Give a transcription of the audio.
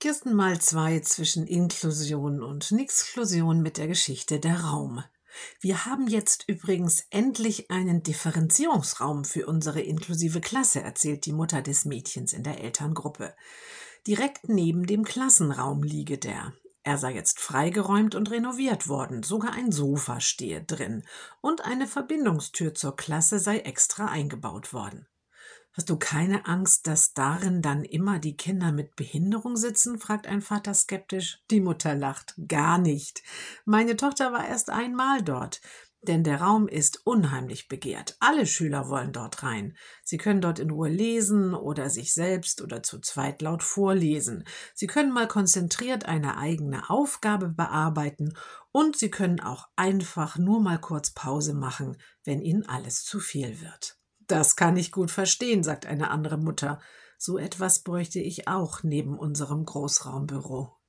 Kirsten mal zwei zwischen Inklusion und Nixklusion mit der Geschichte der Raum. Wir haben jetzt übrigens endlich einen Differenzierungsraum für unsere inklusive Klasse, erzählt die Mutter des Mädchens in der Elterngruppe. Direkt neben dem Klassenraum liege der. Er sei jetzt freigeräumt und renoviert worden, sogar ein Sofa stehe drin und eine Verbindungstür zur Klasse sei extra eingebaut worden. Hast du keine Angst, dass darin dann immer die Kinder mit Behinderung sitzen? fragt ein Vater skeptisch. Die Mutter lacht. Gar nicht. Meine Tochter war erst einmal dort. Denn der Raum ist unheimlich begehrt. Alle Schüler wollen dort rein. Sie können dort in Ruhe lesen oder sich selbst oder zu zweit laut vorlesen. Sie können mal konzentriert eine eigene Aufgabe bearbeiten und Sie können auch einfach nur mal kurz Pause machen, wenn Ihnen alles zu viel wird. Das kann ich gut verstehen, sagt eine andere Mutter. So etwas bräuchte ich auch neben unserem Großraumbüro.